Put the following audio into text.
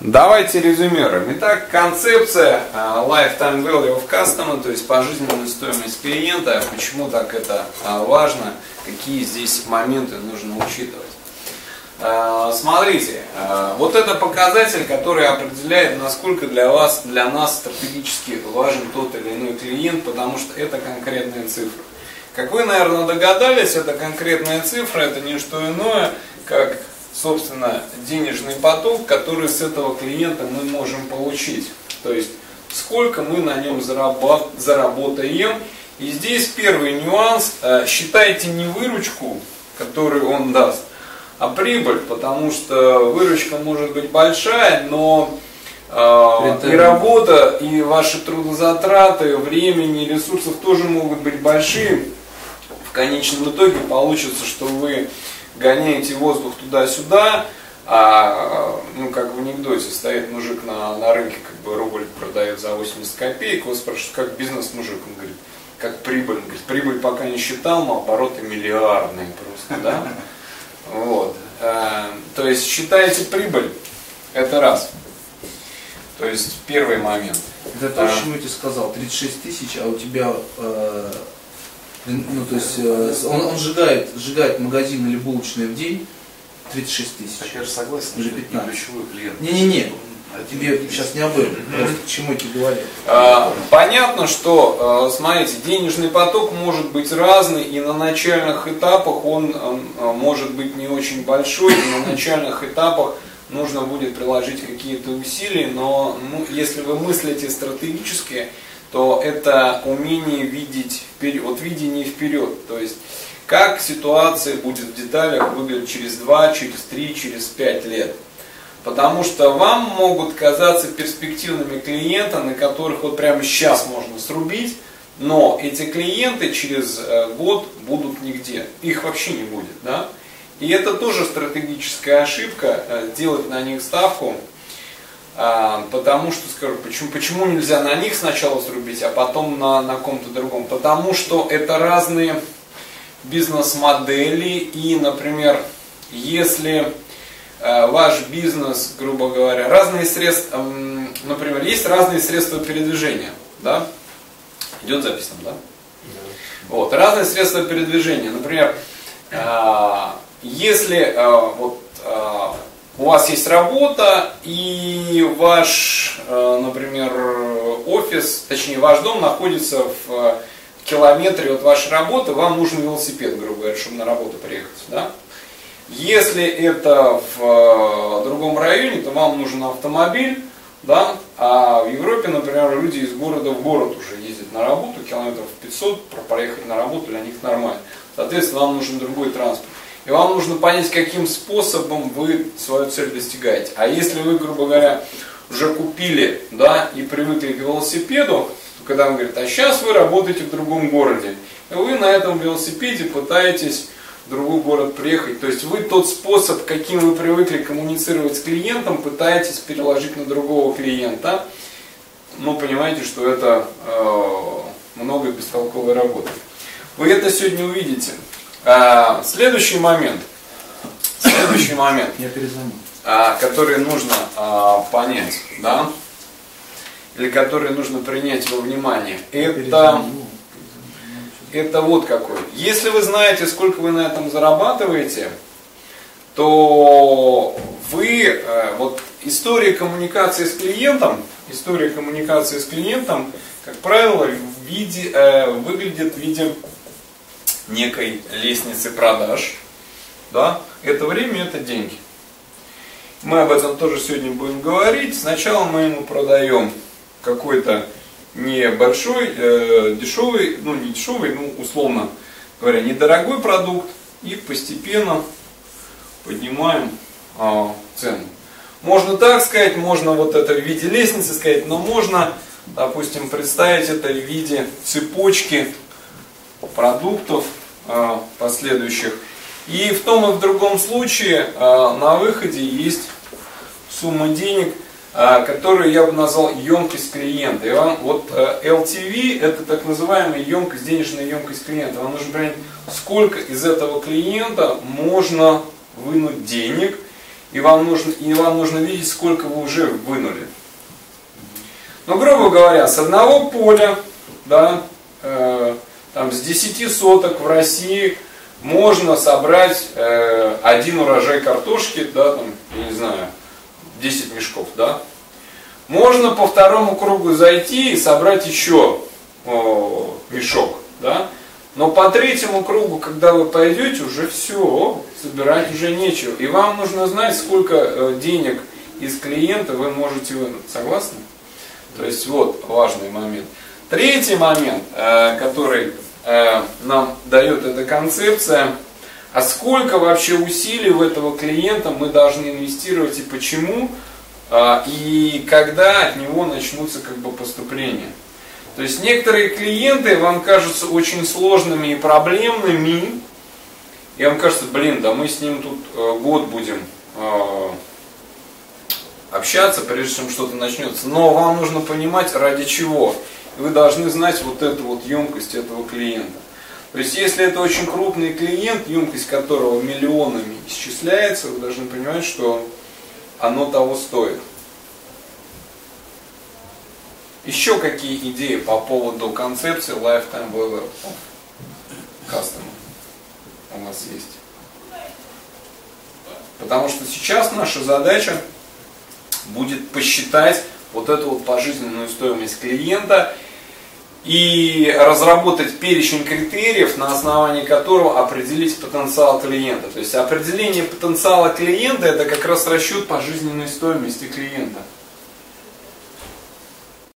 Давайте резюмируем. Итак, концепция а, lifetime value of customer, то есть пожизненная стоимость клиента. Почему так это а, важно? Какие здесь моменты нужно учитывать? А, смотрите, вот это показатель, который определяет, насколько для вас, для нас стратегически важен тот или иной клиент, потому что это конкретные цифры. Как вы, наверное, догадались, это конкретная цифра, это не что иное, как собственно, денежный поток, который с этого клиента мы можем получить. То есть, сколько мы на нем заработаем. И здесь первый нюанс. Э, считайте не выручку, которую он даст, а прибыль, потому что выручка может быть большая, но э, и работа, и ваши трудозатраты, времени, ресурсов тоже могут быть большие. В конечном итоге получится, что вы гоняете воздух туда-сюда, а, ну, как в анекдоте, стоит мужик на, на рынке, как бы рубль продает за 80 копеек, его спрашивают, как бизнес-мужик, он говорит, как прибыль, он говорит, прибыль пока не считал, но обороты миллиардные просто, да? Вот. А, то есть считаете прибыль, это раз. То есть первый момент. Это то, а, что я тебе сказал, 36 тысяч, а у тебя э, ну, то есть э, он, он сжигает, сжигает магазин или булочные в день 36 тысяч. Так я же согласен, или 15. ключевой клиент. Не-не-не, тебе сейчас не об этом, просто к чему я тебе говорю. А, понятно, что, э, смотрите, денежный поток может быть разный, и на начальных этапах он э, может быть не очень большой, и на начальных этапах нужно будет приложить какие-то усилия, но ну, если вы мыслите стратегически, то это умение видеть вперед, вот видение вперед, то есть как ситуация будет в деталях выглядеть через 2, через 3, через 5 лет. Потому что вам могут казаться перспективными клиенты, на которых вот прямо сейчас можно срубить, но эти клиенты через э, год будут нигде. Их вообще не будет. Да? И это тоже стратегическая ошибка, э, делать на них ставку, потому что, скажу, почему, почему нельзя на них сначала срубить, а потом на, на ком-то другом? Потому что это разные бизнес-модели, и, например, если э, ваш бизнес, грубо говоря, разные средства, например, есть разные средства передвижения, да? Идет запись там, да? да. Вот, разные средства передвижения. Например, э, если э, вот у вас есть работа, и ваш, э, например, офис, точнее ваш дом находится в э, километре от вашей работы, вам нужен велосипед, грубо говоря, чтобы на работу приехать. Да? Если это в э, другом районе, то вам нужен автомобиль, да? а в Европе, например, люди из города в город уже ездят на работу, километров 500, проехать на работу для них нормально. Соответственно, вам нужен другой транспорт. И вам нужно понять, каким способом вы свою цель достигаете. А если вы, грубо говоря, уже купили, да, и привыкли к велосипеду, то когда он говорит, а сейчас вы работаете в другом городе, и вы на этом велосипеде пытаетесь в другой город приехать. То есть вы тот способ, каким вы привыкли коммуницировать с клиентом, пытаетесь переложить на другого клиента. Ну, понимаете, что это э, много бестолковой работы. Вы это сегодня увидите. А, следующий момент. Следующий момент. Я перезвоню. А, который нужно а, понять, да? Или который нужно принять во внимание. Это, это вот какой. Если вы знаете, сколько вы на этом зарабатываете, то вы, э, вот история коммуникации с клиентом, история коммуникации с клиентом, как правило, в виде, э, выглядит в виде некой лестницы продаж, да, это время, это деньги. Мы об этом тоже сегодня будем говорить. Сначала мы ему продаем какой-то небольшой, э, дешевый, ну не дешевый, ну условно говоря, недорогой продукт и постепенно поднимаем э, цену. Можно так сказать, можно вот это в виде лестницы сказать, но можно, допустим, представить это в виде цепочки продуктов последующих. И в том и в другом случае э, на выходе есть сумма денег, э, которую я бы назвал емкость клиента. И вам, вот LTV это так называемая емкость, денежная емкость клиента. Вам нужно понять, сколько из этого клиента можно вынуть денег. и вам нужно, и вам нужно видеть, сколько вы уже вынули. Ну, грубо говоря, с одного поля, да, э, там, с 10 соток в России можно собрать э, один урожай картошки, да, там, я не знаю, 10 мешков, да. Можно по второму кругу зайти и собрать еще о, мешок, да. Но по третьему кругу, когда вы пойдете, уже все, собирать уже нечего. И вам нужно знать, сколько э, денег из клиента вы можете вынуть. Согласны? То есть вот важный момент. Третий момент, э, который э, нам дает эта концепция, а сколько вообще усилий в этого клиента мы должны инвестировать и почему, э, и когда от него начнутся как бы поступления. То есть некоторые клиенты вам кажутся очень сложными и проблемными, и вам кажется, блин, да мы с ним тут год будем общаться, прежде чем что-то начнется. Но вам нужно понимать, ради чего. Вы должны знать вот эту вот емкость этого клиента. То есть, если это очень крупный клиент, емкость которого миллионами исчисляется, вы должны понимать, что оно того стоит. Еще какие идеи по поводу концепции Lifetime Value of Customer у нас есть? Потому что сейчас наша задача будет посчитать вот эту вот пожизненную стоимость клиента и разработать перечень критериев, на основании которого определить потенциал клиента. То есть определение потенциала клиента это как раз расчет пожизненной стоимости клиента.